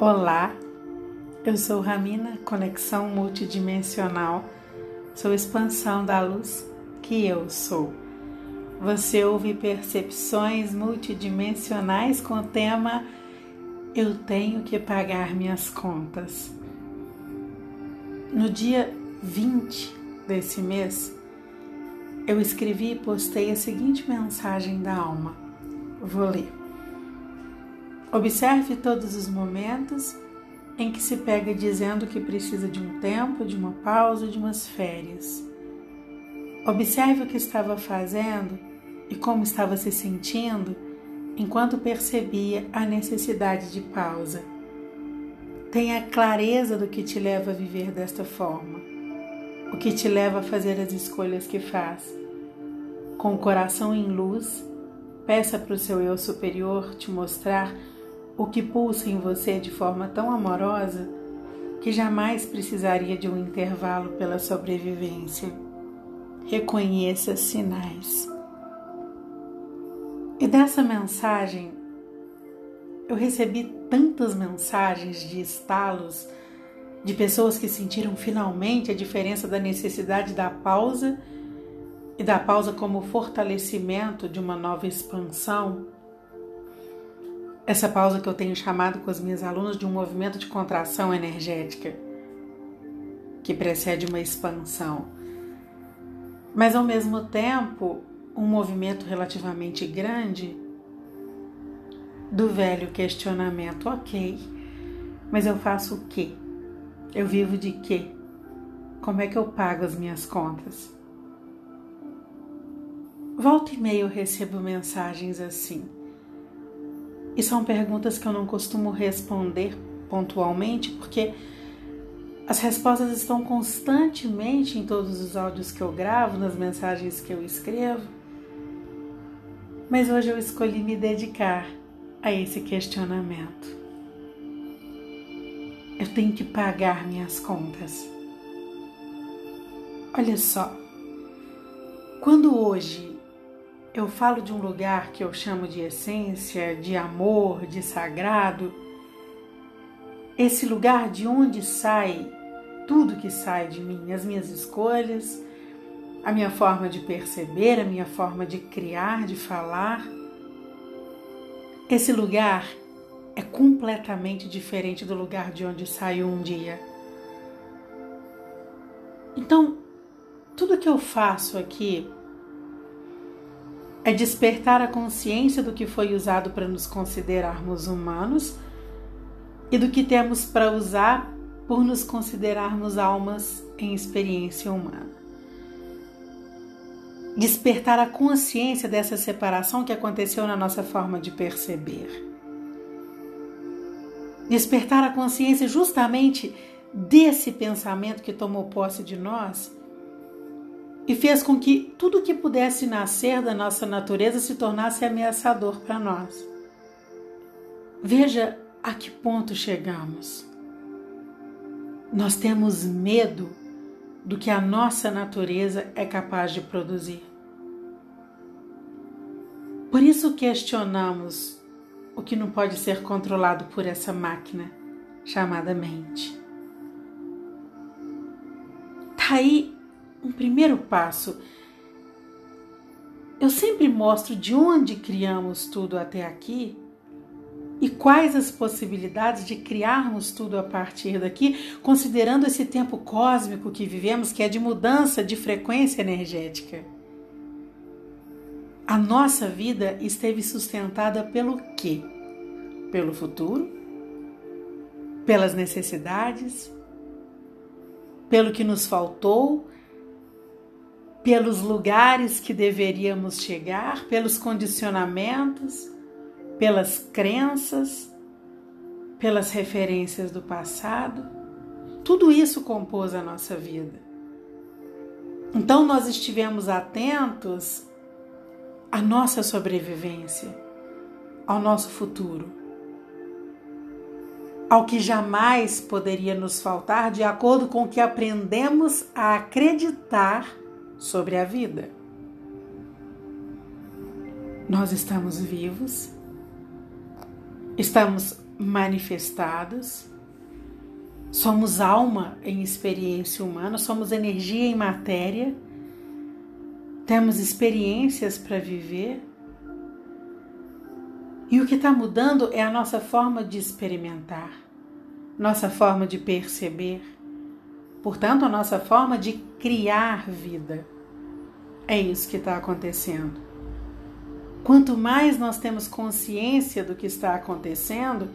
Olá, eu sou Ramina, conexão multidimensional, sou expansão da luz que eu sou. Você ouve percepções multidimensionais com o tema Eu tenho que pagar minhas contas. No dia 20 desse mês, eu escrevi e postei a seguinte mensagem da alma. Vou ler. Observe todos os momentos em que se pega dizendo que precisa de um tempo, de uma pausa, de umas férias. Observe o que estava fazendo e como estava se sentindo enquanto percebia a necessidade de pausa. Tenha clareza do que te leva a viver desta forma, o que te leva a fazer as escolhas que faz. Com o coração em luz, peça para o seu eu superior te mostrar o que pulsa em você de forma tão amorosa que jamais precisaria de um intervalo pela sobrevivência. Reconheça sinais. E dessa mensagem, eu recebi tantas mensagens de estalos de pessoas que sentiram finalmente a diferença da necessidade da pausa e da pausa como fortalecimento de uma nova expansão essa pausa que eu tenho chamado com as minhas alunas de um movimento de contração energética que precede uma expansão. Mas ao mesmo tempo, um movimento relativamente grande do velho questionamento, OK, mas eu faço o quê? Eu vivo de quê? Como é que eu pago as minhas contas? Volta e meia eu recebo mensagens assim. E são perguntas que eu não costumo responder pontualmente, porque as respostas estão constantemente em todos os áudios que eu gravo, nas mensagens que eu escrevo. Mas hoje eu escolhi me dedicar a esse questionamento. Eu tenho que pagar minhas contas. Olha só, quando hoje eu falo de um lugar que eu chamo de essência, de amor, de sagrado. Esse lugar de onde sai tudo que sai de mim, as minhas escolhas, a minha forma de perceber, a minha forma de criar, de falar. Esse lugar é completamente diferente do lugar de onde saiu um dia. Então, tudo que eu faço aqui é despertar a consciência do que foi usado para nos considerarmos humanos e do que temos para usar por nos considerarmos almas em experiência humana. Despertar a consciência dessa separação que aconteceu na nossa forma de perceber. Despertar a consciência justamente desse pensamento que tomou posse de nós e fez com que tudo que pudesse nascer da nossa natureza se tornasse ameaçador para nós. Veja a que ponto chegamos. Nós temos medo do que a nossa natureza é capaz de produzir. Por isso questionamos o que não pode ser controlado por essa máquina chamada mente. Tá aí um primeiro passo. Eu sempre mostro de onde criamos tudo até aqui e quais as possibilidades de criarmos tudo a partir daqui, considerando esse tempo cósmico que vivemos, que é de mudança de frequência energética. A nossa vida esteve sustentada pelo quê? Pelo futuro, pelas necessidades, pelo que nos faltou, pelos lugares que deveríamos chegar, pelos condicionamentos, pelas crenças, pelas referências do passado. Tudo isso compôs a nossa vida. Então nós estivemos atentos à nossa sobrevivência, ao nosso futuro, ao que jamais poderia nos faltar de acordo com o que aprendemos a acreditar sobre a vida. Nós estamos vivos, estamos manifestados. Somos alma em experiência humana, somos energia em matéria, temos experiências para viver. E o que está mudando é a nossa forma de experimentar, nossa forma de perceber, portanto, a nossa forma de criar vida. É isso que está acontecendo. Quanto mais nós temos consciência do que está acontecendo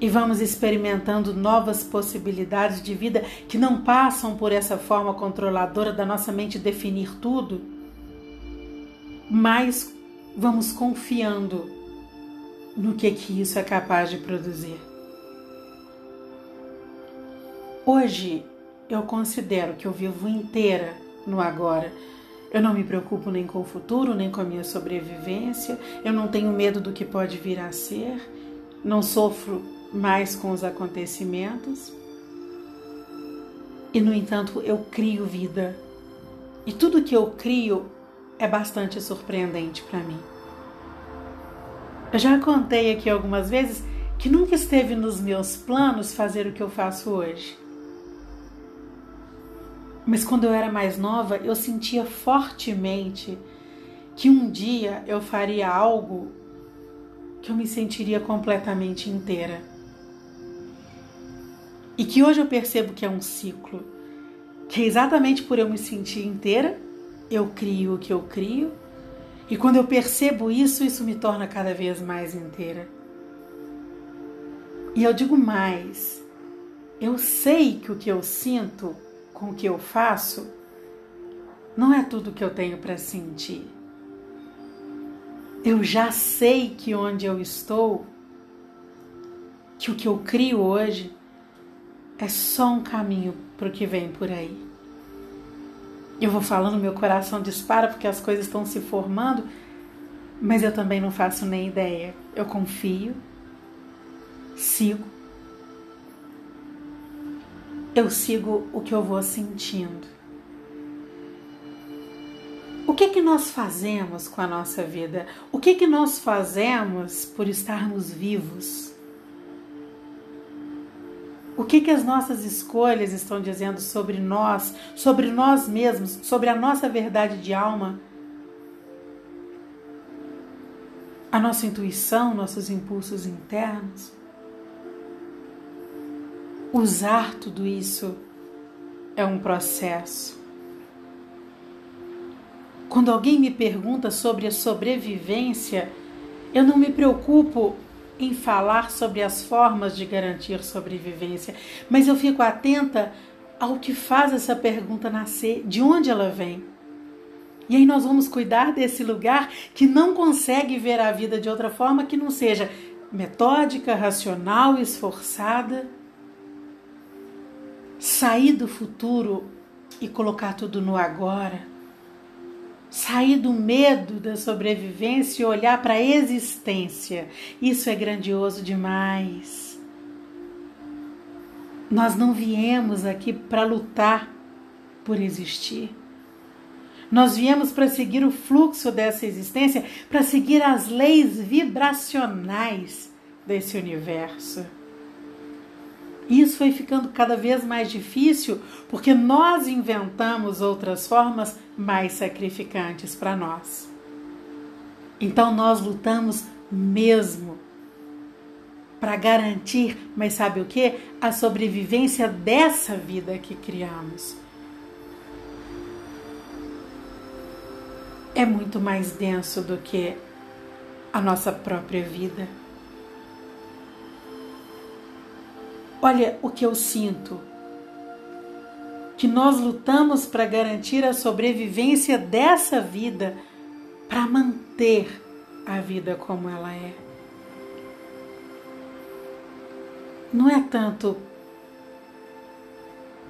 e vamos experimentando novas possibilidades de vida que não passam por essa forma controladora da nossa mente definir tudo, mais vamos confiando no que que isso é capaz de produzir. Hoje eu considero que eu vivo inteira no agora eu não me preocupo nem com o futuro, nem com a minha sobrevivência. Eu não tenho medo do que pode vir a ser. Não sofro mais com os acontecimentos. E, no entanto, eu crio vida. E tudo que eu crio é bastante surpreendente para mim. Eu já contei aqui algumas vezes que nunca esteve nos meus planos fazer o que eu faço hoje. Mas quando eu era mais nova, eu sentia fortemente que um dia eu faria algo que eu me sentiria completamente inteira. E que hoje eu percebo que é um ciclo, que é exatamente por eu me sentir inteira, eu crio o que eu crio, e quando eu percebo isso, isso me torna cada vez mais inteira. E eu digo mais, eu sei que o que eu sinto com o que eu faço, não é tudo que eu tenho para sentir. Eu já sei que onde eu estou, que o que eu crio hoje é só um caminho para o que vem por aí. Eu vou falando, meu coração dispara porque as coisas estão se formando, mas eu também não faço nem ideia. Eu confio, sigo eu sigo o que eu vou sentindo. O que que nós fazemos com a nossa vida? O que que nós fazemos por estarmos vivos? O que que as nossas escolhas estão dizendo sobre nós, sobre nós mesmos, sobre a nossa verdade de alma? A nossa intuição, nossos impulsos internos? Usar tudo isso é um processo. Quando alguém me pergunta sobre a sobrevivência, eu não me preocupo em falar sobre as formas de garantir sobrevivência, mas eu fico atenta ao que faz essa pergunta nascer, de onde ela vem. E aí nós vamos cuidar desse lugar que não consegue ver a vida de outra forma que não seja metódica, racional, esforçada sair do futuro e colocar tudo no agora. Sair do medo da sobrevivência e olhar para a existência. Isso é grandioso demais. Nós não viemos aqui para lutar por existir. Nós viemos para seguir o fluxo dessa existência, para seguir as leis vibracionais desse universo. Isso foi ficando cada vez mais difícil porque nós inventamos outras formas mais sacrificantes para nós. Então nós lutamos mesmo para garantir, mas sabe o que? A sobrevivência dessa vida que criamos. É muito mais denso do que a nossa própria vida. Olha o que eu sinto. Que nós lutamos para garantir a sobrevivência dessa vida, para manter a vida como ela é. Não é tanto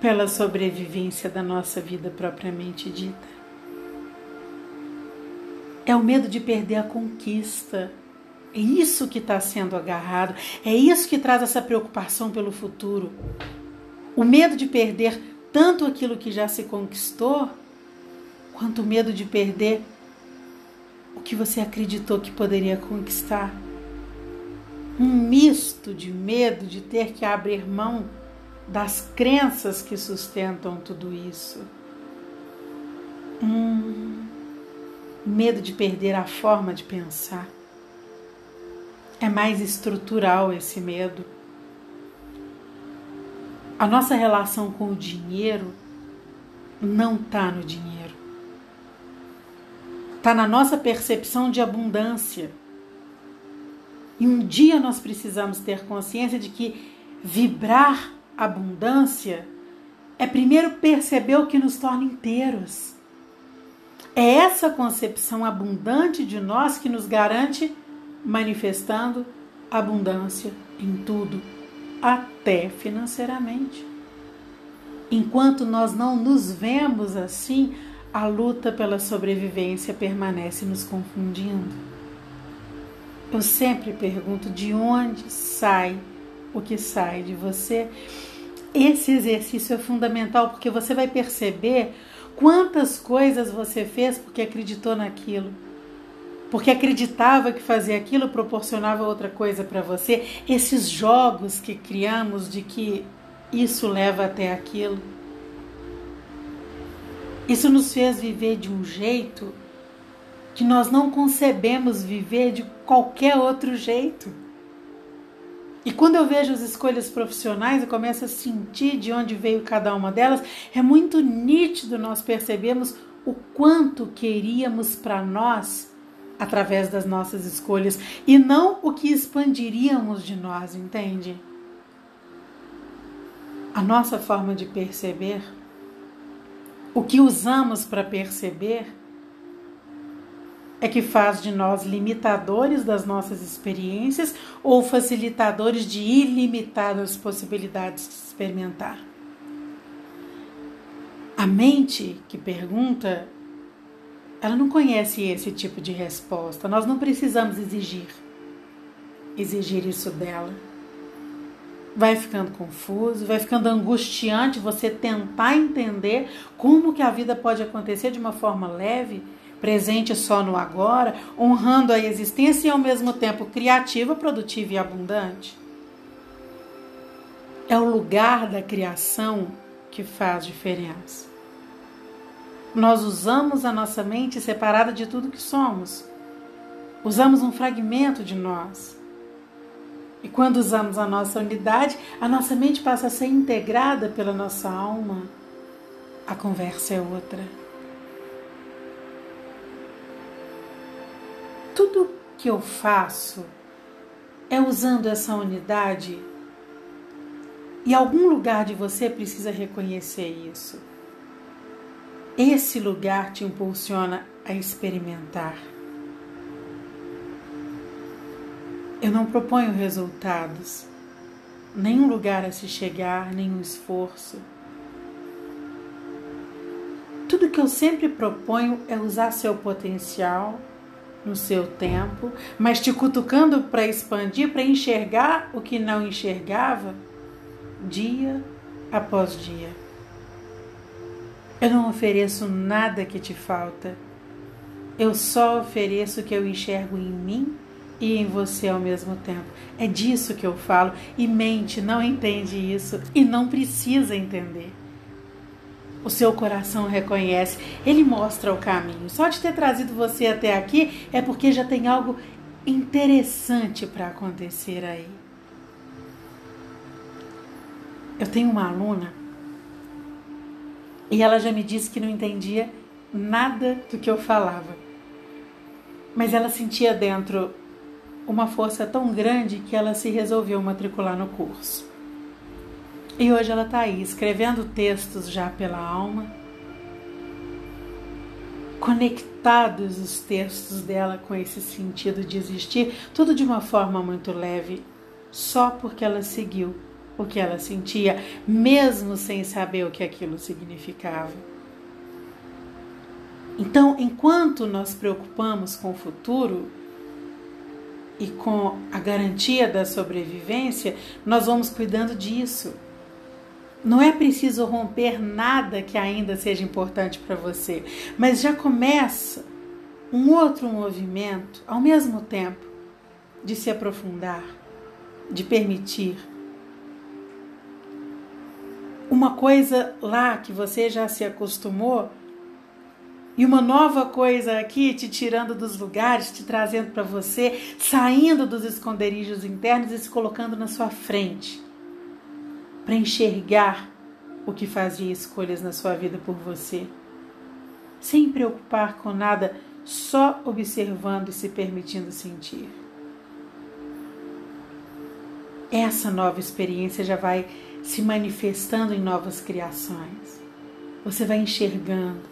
pela sobrevivência da nossa vida propriamente dita. É o medo de perder a conquista é isso que está sendo agarrado, é isso que traz essa preocupação pelo futuro. O medo de perder tanto aquilo que já se conquistou, quanto o medo de perder o que você acreditou que poderia conquistar. um misto de medo de ter que abrir mão das crenças que sustentam tudo isso. Um medo de perder a forma de pensar. É mais estrutural esse medo. A nossa relação com o dinheiro não está no dinheiro. Está na nossa percepção de abundância. E um dia nós precisamos ter consciência de que vibrar abundância é primeiro perceber o que nos torna inteiros. É essa concepção abundante de nós que nos garante manifestando abundância em tudo, até financeiramente. Enquanto nós não nos vemos assim, a luta pela sobrevivência permanece nos confundindo. Eu sempre pergunto de onde sai o que sai de você. Esse exercício é fundamental porque você vai perceber quantas coisas você fez porque acreditou naquilo. Porque acreditava que fazer aquilo proporcionava outra coisa para você. Esses jogos que criamos de que isso leva até aquilo. Isso nos fez viver de um jeito que nós não concebemos viver de qualquer outro jeito. E quando eu vejo as escolhas profissionais e começo a sentir de onde veio cada uma delas, é muito nítido nós percebemos o quanto queríamos para nós através das nossas escolhas e não o que expandiríamos de nós, entende? A nossa forma de perceber, o que usamos para perceber, é que faz de nós limitadores das nossas experiências ou facilitadores de ilimitadas possibilidades de experimentar. A mente que pergunta, ela não conhece esse tipo de resposta. Nós não precisamos exigir exigir isso dela. Vai ficando confuso, vai ficando angustiante você tentar entender como que a vida pode acontecer de uma forma leve presente só no agora, honrando a existência e ao mesmo tempo criativa, produtiva e abundante. É o lugar da criação que faz diferença. Nós usamos a nossa mente separada de tudo que somos. Usamos um fragmento de nós. E quando usamos a nossa unidade, a nossa mente passa a ser integrada pela nossa alma. A conversa é outra. tudo que eu faço é usando essa unidade e algum lugar de você precisa reconhecer isso. Esse lugar te impulsiona a experimentar. Eu não proponho resultados, nenhum lugar a se chegar, nenhum esforço. Tudo que eu sempre proponho é usar seu potencial no seu tempo, mas te cutucando para expandir, para enxergar o que não enxergava dia após dia. Eu não ofereço nada que te falta. Eu só ofereço o que eu enxergo em mim e em você ao mesmo tempo. É disso que eu falo e mente não entende isso e não precisa entender o seu coração reconhece, ele mostra o caminho. Só de ter trazido você até aqui é porque já tem algo interessante para acontecer aí. Eu tenho uma aluna e ela já me disse que não entendia nada do que eu falava. Mas ela sentia dentro uma força tão grande que ela se resolveu matricular no curso. E hoje ela está aí escrevendo textos já pela alma, conectados os textos dela com esse sentido de existir, tudo de uma forma muito leve, só porque ela seguiu o que ela sentia, mesmo sem saber o que aquilo significava. Então, enquanto nós preocupamos com o futuro, e com a garantia da sobrevivência, nós vamos cuidando disso. Não é preciso romper nada que ainda seja importante para você, mas já começa um outro movimento ao mesmo tempo de se aprofundar, de permitir. Uma coisa lá que você já se acostumou e uma nova coisa aqui te tirando dos lugares, te trazendo para você, saindo dos esconderijos internos e se colocando na sua frente para enxergar o que fazia escolhas na sua vida por você, sem preocupar com nada, só observando e se permitindo sentir. Essa nova experiência já vai se manifestando em novas criações. Você vai enxergando,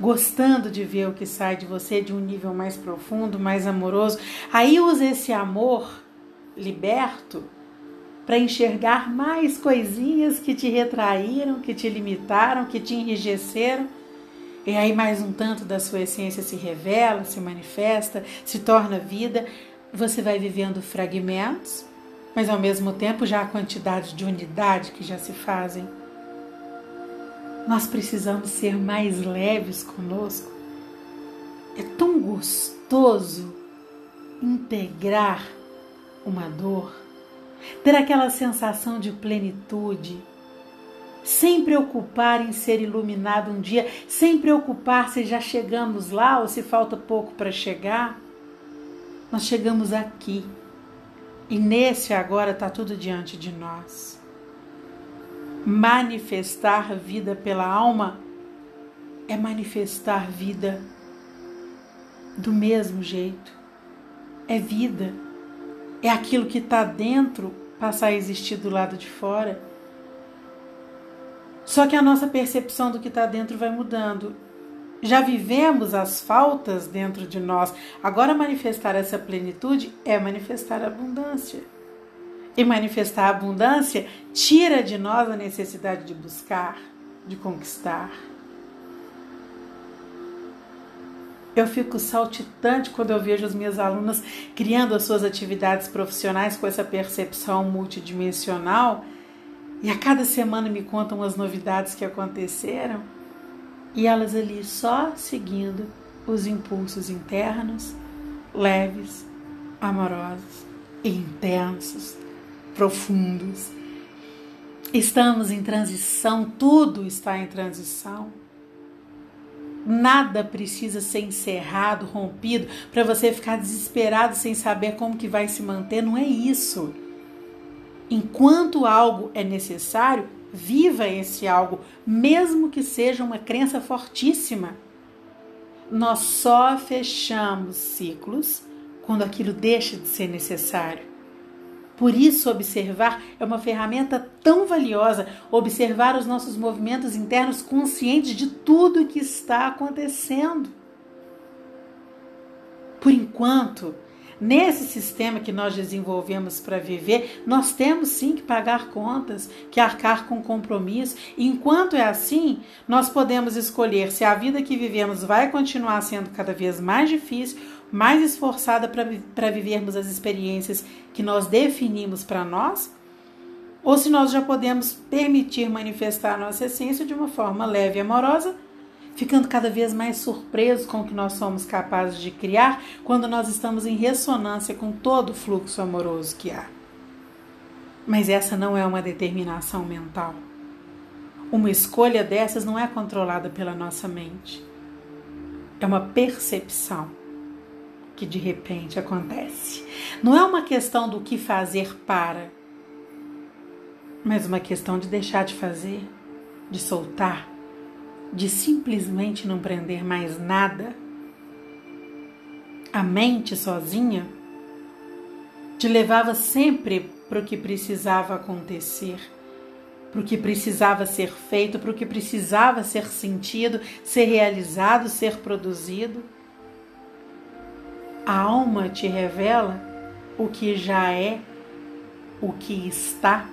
gostando de ver o que sai de você de um nível mais profundo, mais amoroso. Aí usa esse amor liberto para enxergar mais coisinhas que te retraíram, que te limitaram, que te enrijeceram. E aí mais um tanto da sua essência se revela, se manifesta, se torna vida. Você vai vivendo fragmentos, mas ao mesmo tempo já a quantidade de unidade que já se fazem. Nós precisamos ser mais leves conosco. É tão gostoso integrar uma dor ter aquela sensação de plenitude, sem preocupar em ser iluminado um dia, sem preocupar se já chegamos lá ou se falta pouco para chegar. Nós chegamos aqui e nesse agora está tudo diante de nós. Manifestar vida pela alma é manifestar vida do mesmo jeito. É vida é aquilo que está dentro passar a existir do lado de fora. Só que a nossa percepção do que está dentro vai mudando. Já vivemos as faltas dentro de nós. Agora, manifestar essa plenitude é manifestar abundância. E manifestar abundância tira de nós a necessidade de buscar, de conquistar. Eu fico saltitante quando eu vejo as minhas alunas criando as suas atividades profissionais com essa percepção multidimensional e a cada semana me contam as novidades que aconteceram e elas ali só seguindo os impulsos internos, leves, amorosos, intensos, profundos. Estamos em transição, tudo está em transição. Nada precisa ser encerrado, rompido, para você ficar desesperado sem saber como que vai se manter. Não é isso. Enquanto algo é necessário, viva esse algo, mesmo que seja uma crença fortíssima. Nós só fechamos ciclos quando aquilo deixa de ser necessário. Por isso, observar é uma ferramenta tão valiosa. Observar os nossos movimentos internos conscientes de tudo que está acontecendo. Por enquanto, nesse sistema que nós desenvolvemos para viver, nós temos sim que pagar contas, que arcar com compromisso. Enquanto é assim, nós podemos escolher se a vida que vivemos vai continuar sendo cada vez mais difícil mais esforçada para vivermos as experiências que nós definimos para nós, ou se nós já podemos permitir manifestar a nossa essência de uma forma leve e amorosa, ficando cada vez mais surpresos com o que nós somos capazes de criar quando nós estamos em ressonância com todo o fluxo amoroso que há. Mas essa não é uma determinação mental. Uma escolha dessas não é controlada pela nossa mente. É uma percepção que de repente acontece. Não é uma questão do que fazer para, mas uma questão de deixar de fazer, de soltar, de simplesmente não prender mais nada. A mente sozinha te levava sempre para o que precisava acontecer, para o que precisava ser feito, para o que precisava ser sentido, ser realizado, ser produzido. A alma te revela o que já é, o que está,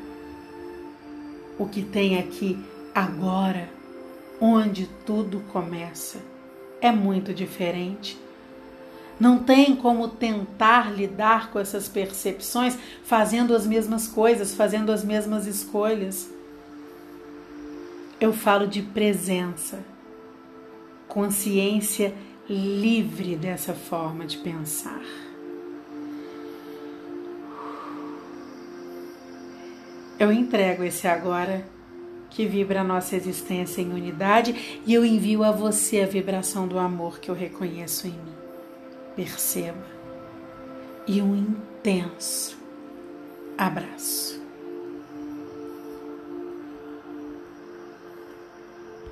o que tem aqui agora, onde tudo começa. É muito diferente. Não tem como tentar lidar com essas percepções fazendo as mesmas coisas, fazendo as mesmas escolhas. Eu falo de presença, consciência livre dessa forma de pensar. Eu entrego esse agora que vibra a nossa existência em unidade e eu envio a você a vibração do amor que eu reconheço em mim. Perceba. E um intenso abraço.